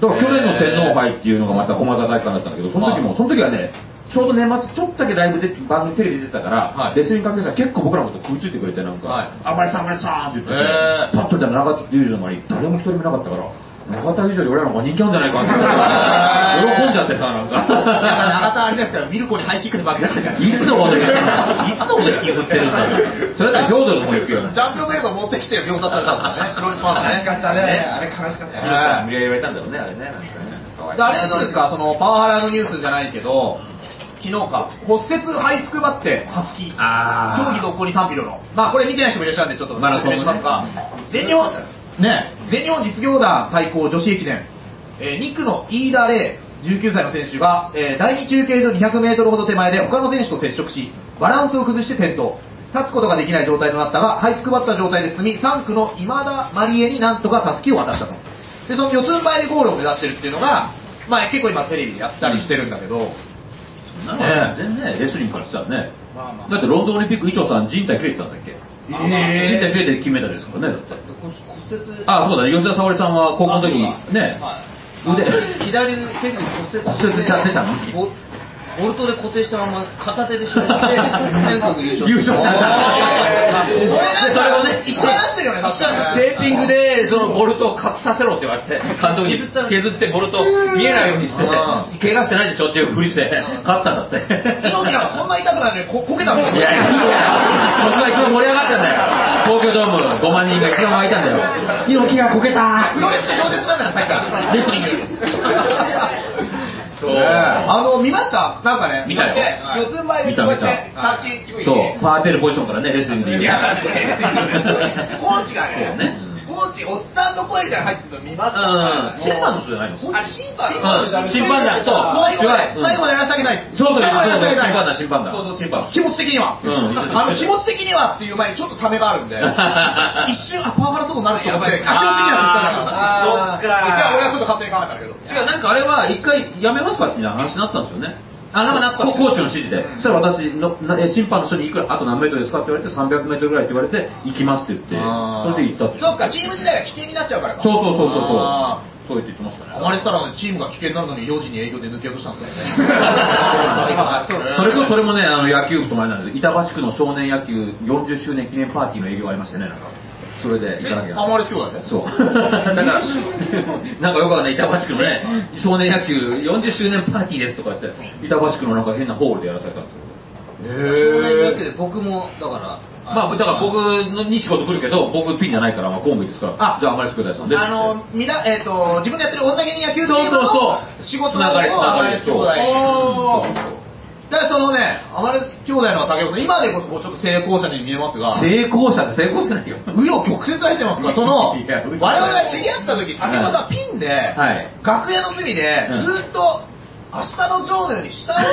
だから去年の天皇杯っていうのがまた駒沢大会だったんだけど、その時も、その時はね、ちょうど年末ちょっとだけライブで番組テレビ出てたから、はい。レスリング関係者結構僕らのこと食いついてくれてなんか、はい。あまりさんあまりさんって言ってて、へー。パッと見たら中田裕二の周り誰も一人もいなかったから、中田裕二より俺らの方が人気あるんじゃないかって 喜んじゃってさ、なんか。長田あれじゃないですか、ミルコにハイキックで負けたじゃないいつのこといつのこと引きずってるんだよ。それだったら兵道の方行くよ。ジャンプベルト持ってきて秒殺されたんだね、プロレスファンだね。悲しかったね。あれ悲しかったね。無理やり言われたんだろうね、あれね。なんかねあれはどうですか、そのパワハラのニュースじゃないけど、昨日か、骨折這いつくばって、ハスキー、あー競技独行に賛否両論、まあこれ見てない人もいらっしゃるんで、ちょっとマラソンね説明しますが、全日本、ね、全日本実業団対抗女子駅伝、えー2区の飯田玲、19歳の選手が、えー第2中継所200メートルほど手前で他の選手と接触し、バランスを崩して転倒。立つことができない状態となったが、這いつくばった状態で進み、3区の今田まりえになんとかたすきを渡したと。で、その四つん這いでゴールを目指してるっていうのが、まあ結構今テレビでやったりしてるんだけど、なんか全然ね、レスリングからしたらね、だってロンドンオリンピック、伊調さん、人体切れてたんだっけ、人体切れて金メダルですからね、だって。骨折。あ、そうだ、吉田沙保里さんは高校の時にね、腕、左手首骨折骨折しちゃってたの？ボボルトで固定したまま片手で処理して 全国優勝優勝した。んだ。それをね、一回出してるよね。テーピングでそのボルトを隠させろって言われて、監督に削ってボルト見えないようにして、怪我してないでしょっていうふりして、勝ったんだって。猪木なんかそんな痛くないのにここけたんですよ。いやいや、いいや、そこが一番盛り上がったんだよ。東京ドーム5万人が一番湧いたんだよ。猪木がこけた。プロレスで饒舌なんだよ、さっきから。レスリング。そう。あの、見ました？なんかね、見たよ。四つん這いでこうやって、タッチそう、パーテルポジションからね、レスリング。で言う。いや、だってコーチがね。ね、コーチ、おっさんの声みたいなの入ってるの見ました。うん、審判の人じゃないの？あれ、審判うん審判団と最後までうん。最後までやらせてあげない。そうそう、最後までやらせてあげない。審判だ、審判だ。そうそう審判。気持ち的には、うん。あの気持ち的にはっていう前にちょっとためがあるんで。一瞬あパワハラそうになると思ってあ気持ち的には言ったじゃんあーそっかいや俺はちょっと勝手に考えたけど。違う、なんかあれは一回やめますかっていう話になったんですよね。あなんかなったココーチの指示で、そしたら私の審判の人にいくらあと何メートルですか？って言われて300メートルぐらいって言われて行きますって言ってそれで行ったってそっかチーム自体が危険になっちゃうからか。そうそうそうそうそう。あそう言って言ってましたね。ーあまりしたらねチームが危険になるのに4時に営業で抜けようとしたんだよね。そうそれとそれもねあの野球部と前なんです。板橋区の少年野球40周年記念パーティーの営業がありましてねなんかそれで行かなきゃ。アマレス兄弟ね。そう。だからなんかよくわかんない。板橋区のね少年野球40周年パーティーですとか言って板橋区のなんか変なホールでやらされたんですよ。少年野球へで僕もだからまあ、だから僕に仕事来るけど、僕ピンじゃないから、まあ、コンビですから、あじゃあ、あまり兄弟さんで。あのみなえっ、と自分でやってる女芸人野球チームそうそうそのう。仕事をつながりつながりアマレス兄弟だからそのねアマレス兄弟の竹岡さん今でこそちょっと成功者に見えますが成功者って成功してないよ。紆余曲折入ってますから、その、我々が知り合った時、竹本さんピンで、はい。楽屋の隅で、うん。ずっと、明日のジョーのように下な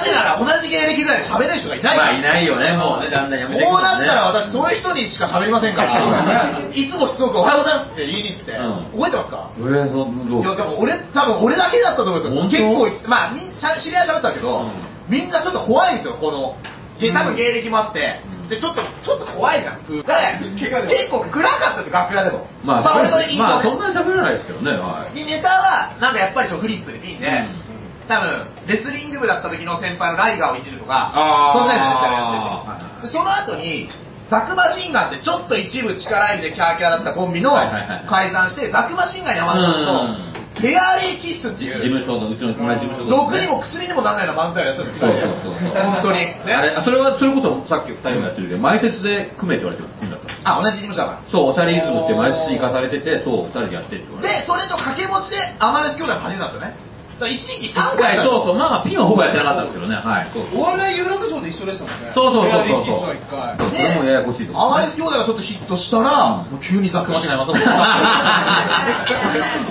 ぜなら同じ芸歴ぐらいで喋れる人がいない。から。まあ、いないよね、もうね、だんだんやめていくこうなったら私、そういう人にしか喋りませんから、いつもしつこくおはようございますって言いに行って、うん。覚えてますか？えー、そう、どういや、でも俺、多分俺だけだったと思うんですよ。結構、まあ、み知り合いは喋ってたけど、うん。みんなちょっと怖いんですよ、この。で、多分芸歴もあって、で、ちょっと、ちょっと怖いじゃん。で、結構暗かったですよ、楽屋でも。まあ、俺の印象まあ、ねそんなに喋らないですけどね、はい。で、ネタは、なんかやっぱりフリップでピンで、うん多分、レスリング部だった時の先輩のライガーをいじるとか、そんなやつネタやはいってて。で、その後に、ザクマシンガンってちょっと一部力入りでキャーキャーだったコンビのはいはいはい解散して、ザクマシンガン山田さんと、フェアリーキッスっていう、事務所の、うちの同じ事務所の毒にも薬にもならないような漫才をやってるんですそうよそうそう。本当に。ねあれ、あそれは、それこそさっき二人もやってるけど、前説で組めって言われてる組んだった。あ、同じ事務所だから。そう、おしゃれイズムって前説に行かされてて、そう、二人でやってって言われて。で、それと掛け持ちでアマレス兄弟の始めたんですよね。だから一時期3はい、回そうそう、まあ、ピンはほぼやってなかったんですけどね、はい。そうそうお笑い有楽町で一緒でしたもんね。そうそうそうそうエアリーキッスは一回。それもややこしいとこアマレス兄弟がちょっとヒットしたら、もう急にザクマシンガン山田さん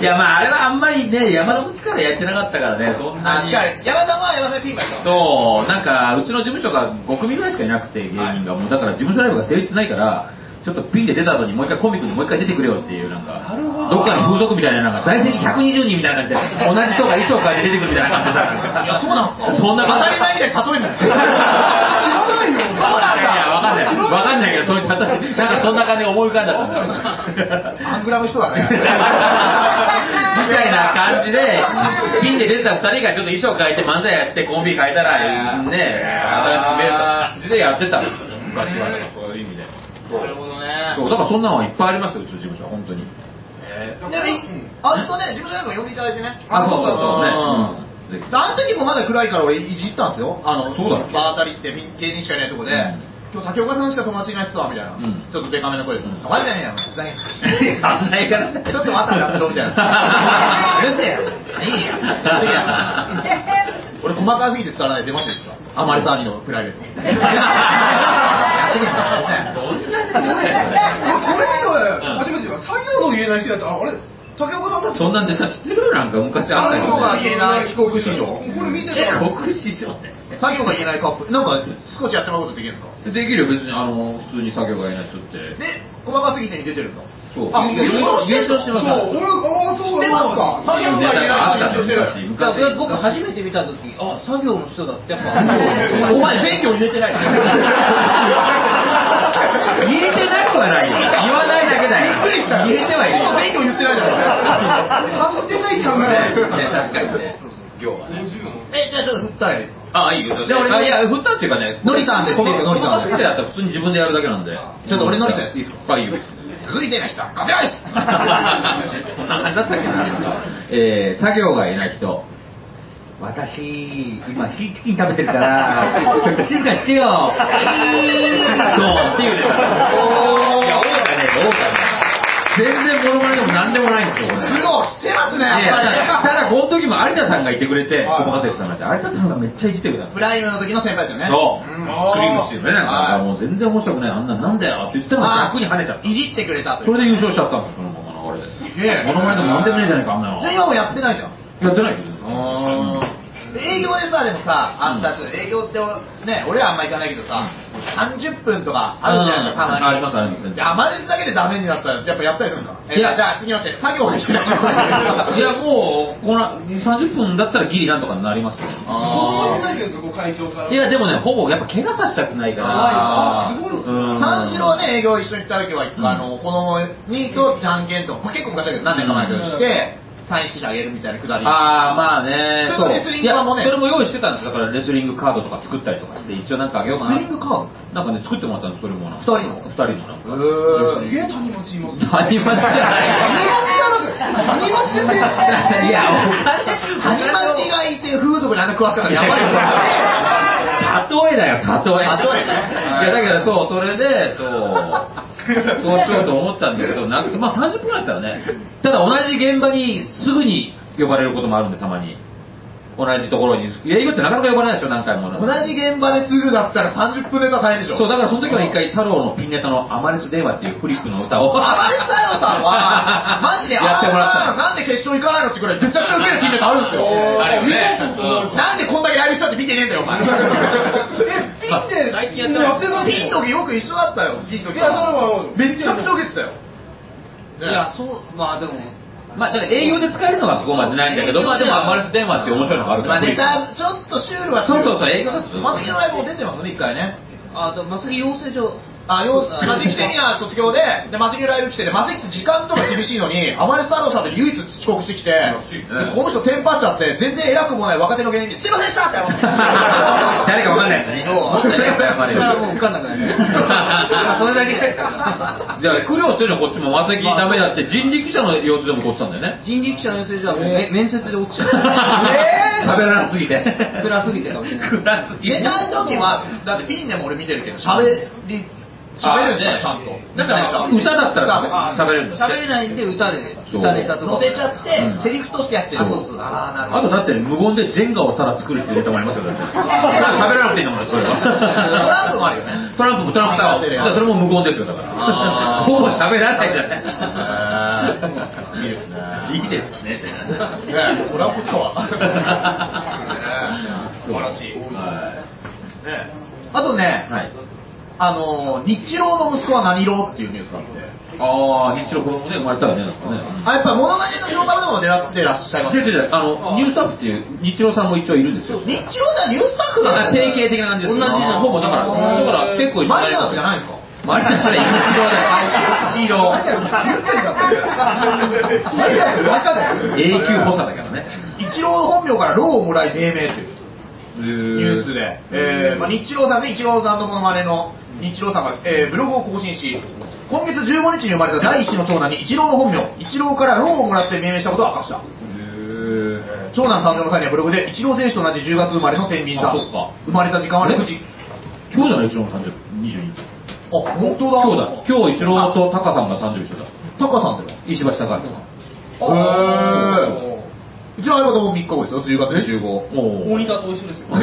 いや、まあ、あれはあんまりね、山田の力やってなかったからね、そんなあ、に。違う。山田さんは山田ピンマイと。そう、なんか、うちの事務所が5組ぐらいしかいなくて、芸人が。もう、だから事務所ライブが成立しないから、ちょっとピンで出た後にもう一回コンビ組んでもう一回出てくれよっていうなんかどっかの風俗みたいななんか在籍120人みたいな感じで同じ人が衣装変えて出てくるみたいな感じでさいや、そうなんですかそんな当たり前みたいに例えんなよ。知らないよ。そうなんいやわかんないだ。わかんないけどそういう形なんかそんな感じで思い浮かんじゃったんだよアングラの人だね。みたいな感じで、ピンで出てた二人がちょっと衣装変えて漫才やってコンビ変えたら、ね、新しく見える感じでやってた昔は。そういう意味で。なるほどね。そうだからそんなのはいっぱいありますよ、うちの事務所は、本当に。でも、あずっとね、事務所にも呼んでいただいてね。あ、そうそうそうね。あの時もまだ暗いから俺いじったんですよ。あの、そうだバー当たりってみ芸人しかいないとこで、うん今日竹岡さんしか友達いないっすわ、みたいな。んちょっとデカめの声で。マジじゃねえよ、ふざけんな そんな言い方してちょっとまたやってろ、みたいな。うるせえよ。いいよ。や 俺細かすぎて使わないで出ましたよ、実は。あまりさんにのプライベート。れ見て、初めて作業の言えない人だったら、あれ、竹岡さんだそんなネタ知ってる？なんか昔あった作業が言えない帰国子女。これ見てえたら、国史上ね。作業が言えないカップル。なんか少しやってもらうことできるんですか？できるよ、別に、あの、普通に作業がいない人って。で、細かすぎてに出てるんだ。そう。あ、優勝してますそう、俺、ああ、そう知ってますか作業が言えない人優勝してる。いやそれ僕初めて見た時あ作業の人だってやっぱ お前選挙入れてない。言えてなくはないよ。言わないだけだよ。びっくりしたよ。言えてはいる言ってないじゃない走ってない感がね、確かにね。今日はね。え、じゃあちょっと振ったらいいですかあ、いいよ。じゃあ俺あいや、振ったっていうかね。ノリさんですノリさんこのだったら普通に自分でやるだけなんで。ちょっと俺ノリさんやっていいですか？いいよ。続いての人はこちらです そんな感じだったっけな。えー、作業がいない人。私、今、シーチキン食べてるから、ちょっと静かにしてよ。そう、っていうね。いや、多かね、多かね。全然モノマネでも何でもないんですよ、これ。苦労してますね、いややっぱり。ただ、この時も有田さんがいてくれて、細かせてたんて、有田さんがめっちゃいじってくれたプライムの時の先輩ですよね。そう、んクリームシチューね、なんかはいもう全然面白くない、あんななんだよって言ったら逆に跳ねちゃった。いじってくれた。それで優勝しちゃったんですよ、そのままの流れで。げえモノマネでもなんでもねえじゃないか、あんなの。じゃあ今もやってないじゃん。やってないけど。で営業でさ、でもさ、あったやつ、営業ってね、俺はあんま行かないけどさ、30分とかあるじゃないですか、たまに。ありますあります。で、あまりだけでダメになったら、やっぱやったりするんですか。えいや。じゃあ次まして、作業がいけないや、もう、この30分だったらギリなんとかなります。いや、でもね、ほぼやっぱ怪我させたくないから。あーすごいですね。うん三四郎ね、営業一緒に行った時は、あの、子供にとじゃんけんと、まあ、結構昔だけど何年か前だけどして、サインあげるみたいなくだり。ああ、まあね。それもレスリング版もねそれも用意してたんですよ。だからレスリングカードとか作ったりとかして、一応なんかあげようかな。レスリングカード？なんかね、作ってもらったんです、それも。な。二人の。二人のなんか。うすげえ谷町いますね。谷町じゃない。谷町ですね。い。や、お谷町がい。て風俗にあんな詳しかったらやばい。よ。例えだよ、例え。例えねい。や、だけどそう、それで、そう、そうしようと思ったんだけど、なまあ30分ぐらいだったらね、ただ同じ現場にすぐに呼ばれることもあるんで、たまに。同じところに。営業ってなかなか呼ばれないでしょ、何回も。同じ現場ですぐだったら30分ネタ大変でしょ。そう、だからその時は一回、太郎のピンネタのアマレス電話っていうフリップの歌を。あまり太郎さんは、マジで、やってもらったなんで決勝行かないのってくらい、めちゃくちゃ受けるピンネタあるんですよ。あるよね。なんでこんだけライブしたって見てねえんだよ、お前。え、ピンって、最近やってないやってないピンの時よく一緒だったよ、ピンの時いやそれはめちゃくちゃ受けてたよ。いやそうまあでもまあ、だから営業で使えるのがそこまでないんだけど、まあでもアマレス電話って面白いのがあるから。まあネタ、ちょっとシュールはシュールそうそうそう、営業だと。松木のライブも出てますよね、一回ね。あでもまさき養成所あ、よ、マセキ的には卒業で、で、マセキのライブ来てて、マセキって時間とか厳しいのに、アマレス太郎さんって唯一遅刻してきて、でこの人テンパっちゃって、全然偉くもない若手の芸人に、すいませんでしたって。謝って誰かわかんないやつに。そう。誰か謝れそれはもう受かんなくなるまあそれだけ。で すじゃあ、苦労してるのこっちも、マセキダメだって、人力車の様子でもこっちたんだよね。人力車の養成所はもうめ面接で落ちちゃう。喋らなすぎて。暗すぎて。かもしれない暗すぎて。ネタの時は、だってピンでも俺見てるけど、喋り、喋るんですよ、ちゃんと。だから、歌だったら喋れる喋れないんで歌で歌ネタとか乗せちゃってうん、セリフとしてやってる。あそうそうあー、なるほど。あとだって無言でジェンガをただ作るっていうネタもありますよ、だって。喋らなくていいんだもん、それは。トランプもあるよね。トランプもトランプだやってるやんそれも無言ですよ、だから。ほぼ喋らないじゃない。いいですね。いいですね。ねトランプとは。素晴らしい。はねあとね、い。はい。あのー、日露の息子は何色っていうニュースがあって、ああ、日露子供ね、生まれたよね、なんかね。あ、やっぱり物まねの評価でも狙ってらっしゃいます違う違う違う、あの、ニュースタッフっていう、日露さんも一応いるんですよ。日露じゃニュースタッフなの定型的な感じです同じなほぼだから、だから結構一緒マリナーズじゃないですかマリナスはインシロだよ、インシロ。永久補佐だからね。一郎の本名からローをもらい命名っていうニュースで、えーまあ、日露さんで一郎さんのモノマネの日露さんが、えーブログを更新し今月15日に生まれた第一子の長男に一郎の本名一郎からローをもらって命名したことを明かした。長男誕生の際にはブログで一郎選手と同じ10月生まれの天秤座。あそっか。生まれた時間は6時。今日じゃない、一郎の誕生日、22日。あ本当だ。今日だ。今日一郎とタカさんが誕生日一緒だ。タカさんっての石橋貴明さん。へーうちの相方も3日後ですよ10月25おモニターと一緒ですよ。つな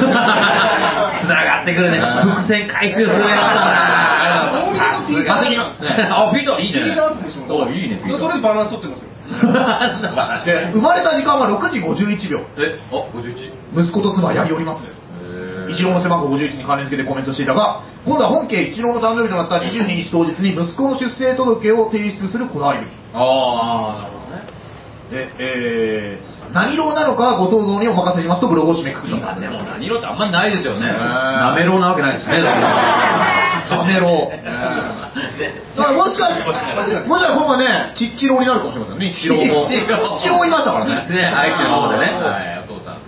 がってくるね。伏線回収するやつだな。大喜利のピーターあ、ピーターいいね。ピーターズもしますおいいねピーターそれでバランス取ってますよ。で生まれた時間は6時51秒え、あ、51。息子と妻はやりおりますね一郎の背番号51に関連付けてコメントしていたが今度は本家一郎の誕生日となった22日当日に息子の出生届を提出するこだわりぶりああ、なるほどね。で、えー、何色なのかはご想像にお任せしますとブログを締めくくりまでも何色ってあんまりないですよね。なめろうなわけないですね。なめろ。うだからもしかしたらもしかしたら今後ねちっちろうになるかもしれませんね。ちっちろうちっちろう。いましたからね。ね、愛知の方でね。はい、お父さん。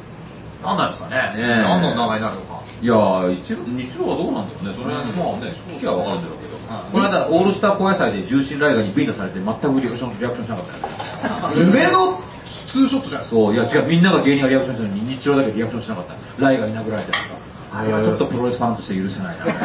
何なんですかね。何の名前になるのか。いやー、一郎、はどうなんだろうね。それはまあね、正直は分かるんだろうけど。この間、オールスター高野菜で重心ライガーにビンタされて全くリアクションリアクションしなかった。夢のツーショットじゃないですかそう、いや違う、みんなが芸人がリアクションしたのに、日露だけリアクションしなかった。ライガーに殴られてとか。あれはちょっとプロレスファンとして許せないな。ね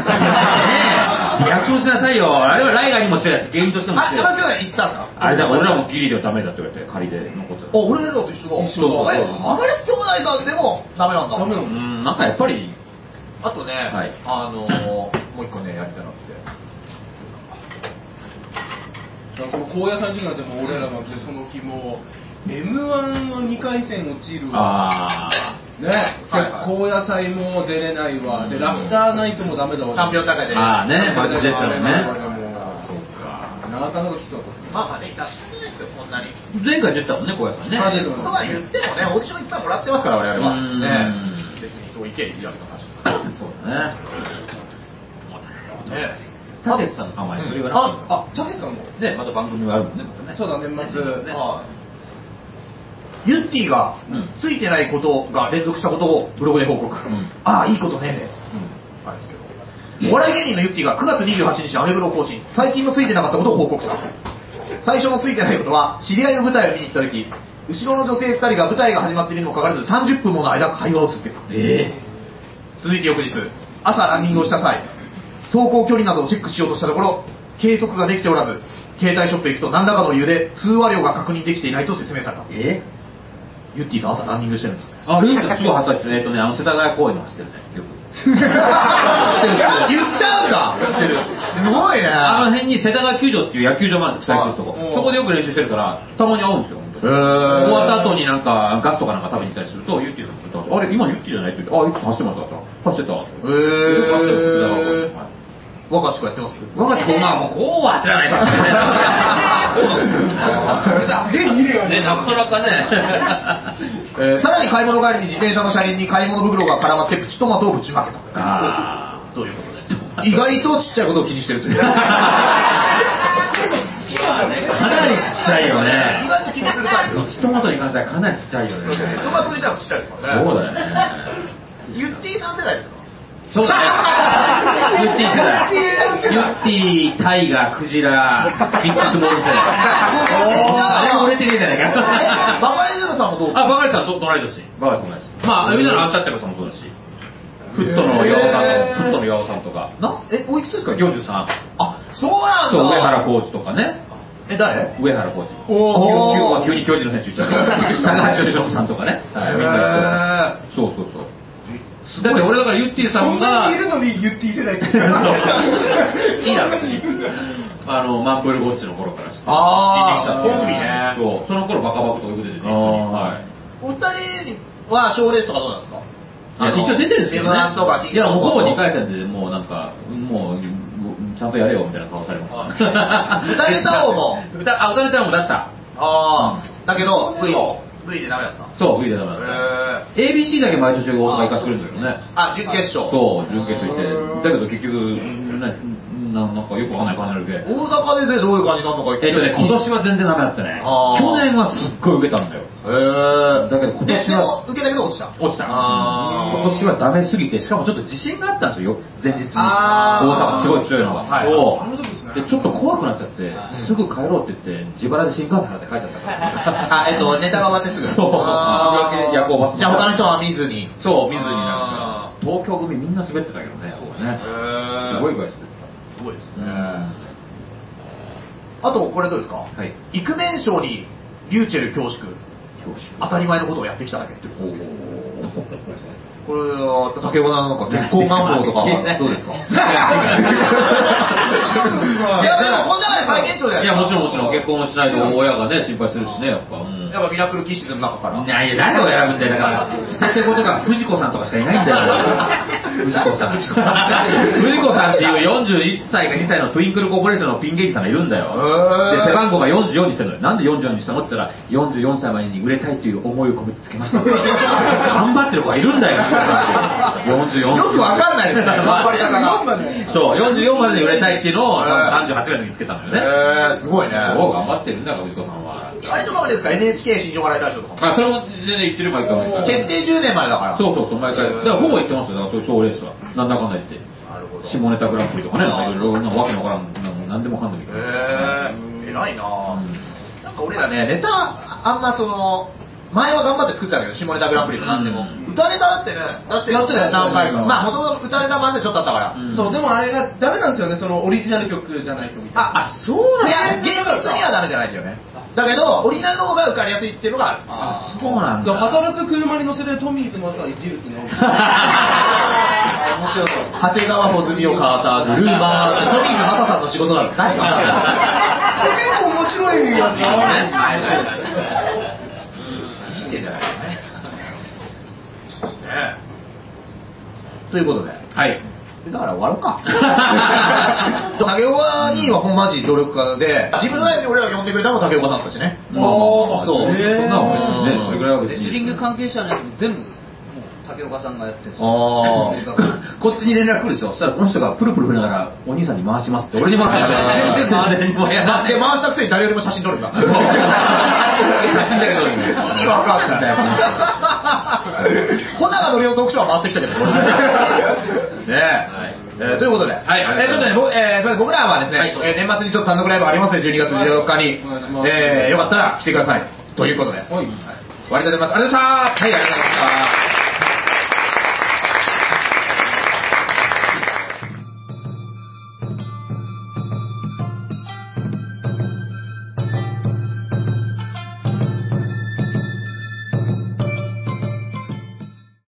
え、リアクションしなさいよ。あれはライガーにもしてないし、芸人としてもしてない。あさん行ったんですかあれだ、俺らもギリではダメだって言われて、仮で残ってあ、俺らと一緒だ。一緒だえ、アマレス兄弟さんでもダメなんだ。ダメなのうん、なんかやっぱり、あとね、はいあのー、もう一個ね、やりたいなって。この高野菜時なんてもう俺らなんてその日もう M1 の2回戦落ちるわ。あね、はいはい。高野菜も出れないわ。でラフターナイトもダメだわ。チャンピオン大会で。あーね。マジでそうかなかなかきそうだまあまあね、出し方ですよ、こんなに。ー前回出てたもんね、小屋さんね。あ出てるとは言ってもね、オーディションいっぱいもらってますから、我々は。うん。ね。別にそういけいいだけの話。そうだね。ねたけしさんの、それはあ、あたけしさんもね、また番組があるもんね、またね。そうだ年末。ユッティがうんついてないことが連続したことをブログで報告。んああ、いいことねえぜ。あれですけど。お笑い芸人のユッティが9月28日にアメブロを更新。最近のついてなかったことを報告した。最初のついてないことは、知り合いの舞台を見に行った時、後ろの女性2人が舞台が始まっているにもかかわらず30分もの間会話を続けた。え続いて翌日、朝ランニングをした際、走行距離などをチェックしようとしたところ、計測ができておらず、携帯ショップへ行くと何らかの理由で通話量が確認できていないと説明された。え？ユッティさん朝ランニングしてるんですね。あ、ルートすごい働いてる。ね。えっとね、あの、世田谷公園の走ってるね、よく。言っちゃうんだ知ってる。すごいね。あの辺に世田谷球場っていう野球場もあるんです草野球のとこ。はいそこでよく練習してるから、たまに会うんですよ、本当に。へー。終わった後になんか、ガスとかなんか食べに行ったりすると、ユッティが言ってあれ、今ユッティじゃないって言って、あ、いつ走ってましたって言ったら走ってた。へー走ってる世田谷公園はい若ちくやってます我が子まあもうこうは知らないですすげえ見るよね。ね、なかなかね。えーさらに買い物帰りに自転車の車輪に買い物袋が絡まってプチトマトをぶちまけた。あということです。意外とちっちゃいことを気にしてるという。かなりちっちゃいよ意ね。外と気にするタイプ。プチトマトに関してはかなりちっちゃいよね。トマト自体もちっちゃいですからね。そうだよね。ユッティさん世代ですか？そうだね。ユッティ世代。ユッティ、タイガー、クジラ、ビッグスモール世代。あれ売れてねえじゃないえか。バカリズムさんもどうあ、バカリさんと同い年。バカリさん同い年。まあ、みんなのアンタッチャブルさんもそうだし。フットの岩尾さんと、フットの岩尾さんとか。なえ、おいくつですか43。あ、そうなんだそう、上原コーチとかね。え、誰上原コーチ。おー急急に教授の選手言っちゃった。高橋由伸さんとかね。はい、みんなへそうそうそう。だって俺だからユッティさそんが、いるのに言っていただいていいだろ。別にあの、マンプルゴッチの頃からあー。聞いてきたコンビねそう、その頃バカバカとよく出てて、はい。お二人は賞レースとかどうなんですか？いや、一応出てるんですけどね。M1 とかいや、もうほぼ2回戦でもうなんか、もう、ちゃんとやれよみたいな顔されます。歌ネタ王も、歌、あ、歌ネタも出した。ああ、だけど、V、V でダメだった。そう、V でダメだった。ABC だけ毎年大阪行かせてくれるんだけどね。あ、準決勝。そう、準決勝行って。だけど結局、なななんかよくわかんない感じになるけど。大阪でね、どういう感じになるのかえっとね、今年は全然ダメだったね。去年はすっごい受けたんだよ。へー。だけど今年は受けたけど落ちた。落ちた。今年はダメすぎて、しかもちょっと自信があったんですよ、前日に。大阪すごい強いのが。はいそうなるほどでちょっと怖くなっちゃって、すぐ帰ろうって言って、自腹で新幹線払って帰っちゃったから。あ、えっと、ネタが終わってすぐ。そう夜行バスじゃあ他の人は見ずに。そう、水になるあから。東京組みんな滑ってたけどね、やっぱね。すごいぐらい滑ってすごいですた。ね。あと、これどうですか？はい。イクメン賞にリューチェル恐縮。恐縮当たり前のことをやってきただけっていう。これは、竹岡さんなんか結婚願望とかどうですか？いや、でもこの中で最年長じゃないいや、もちろんもちろん結婚しないと親がね、心配するしね、やっぱ。うんやっぱミラクル騎士の中から。いやいや、誰を選ぶんだよ、だから、ステテコとか藤子さんとかしかいないんだよ。藤子さん。藤子さんっていう41歳か2歳のトゥインクルコーポレーションのピン芸人さんがいるんだよ。で、背番号が44にしてるのよ。なんで44にしたの？って言ったら、44歳までに売れたいっていう思いを込めてつけました。頑張ってる子がいるんだよ、44よくわかんないですね、頑張り方が。そう、44までに売れたいっていうのを、へー38ぐらいにつけたのよね。へーすごいねそう、頑張ってるんだから、藤子さんは。あれとかもですか？NHK 新庄笑い大賞とかも。あ、それも全然言ってる毎回毎回。決定10年までだから。そうそうそう、毎回。だからほぼ言ってますよ、だからそういう賞レースは。なんだかんだ言って。なるほど。下ネタグランプリとかね、いろいろなわけのわからん、なんでもかんでもいいから。へえ、偉いなぁ。なんか俺らね、ネタ、あんまその、前は頑張って作ってたけど、下ネタグランプリとかなんでも、うん歌ネタだってね、出してやってたよ何回か。うんまあ、もともと歌ネタ版でちょっとあったから。うんそう、でもあれがダメなんですよね、そのオリジナル曲じゃないとみたいな。あ、あ、そういや、厳密にはダメじゃないんだよね。だけど、オリジナルの方が受かりやすいっていうのがある。あ、そうなんだ。働く車に乗せてトミーズまさにジルキの。面白そう。長谷川穂積をカーター、グルーバー、トミーズ・マサさんの仕事なの。誰か結構面白い意味 がしいじってんじゃないね。ねえ。ということで。はい。だから終わろうか。竹岡にはほんまじ努力家で、自分のライブに俺らが呼んでくれたのも竹岡さんたちね。まあまあまあそうそんなのね、それぐらいは別に。レスリング関係者のやつ全部、竹岡さんがやってるんですよあこっちに連絡来るでしょ。そしたらこの人がプルプル振りながら、お兄さんに回しますって、俺に回すんだよ。全 然誰にもやらあ。ない。で、回したくせに誰よりも写真撮るんだ。写真だけ撮るんだよ意味わかんない。穂永のりおトークショーは回ってきたけど、ねえ。えーということで、はいえーちょっとね、僕えー僕らはですね、はいえー年末にちょっと単独ライブありますね、12月14日にお願いえーよかったら来てください。ということで、はい。終わりでございます。ありがとうございました。はい、ありがとうございました。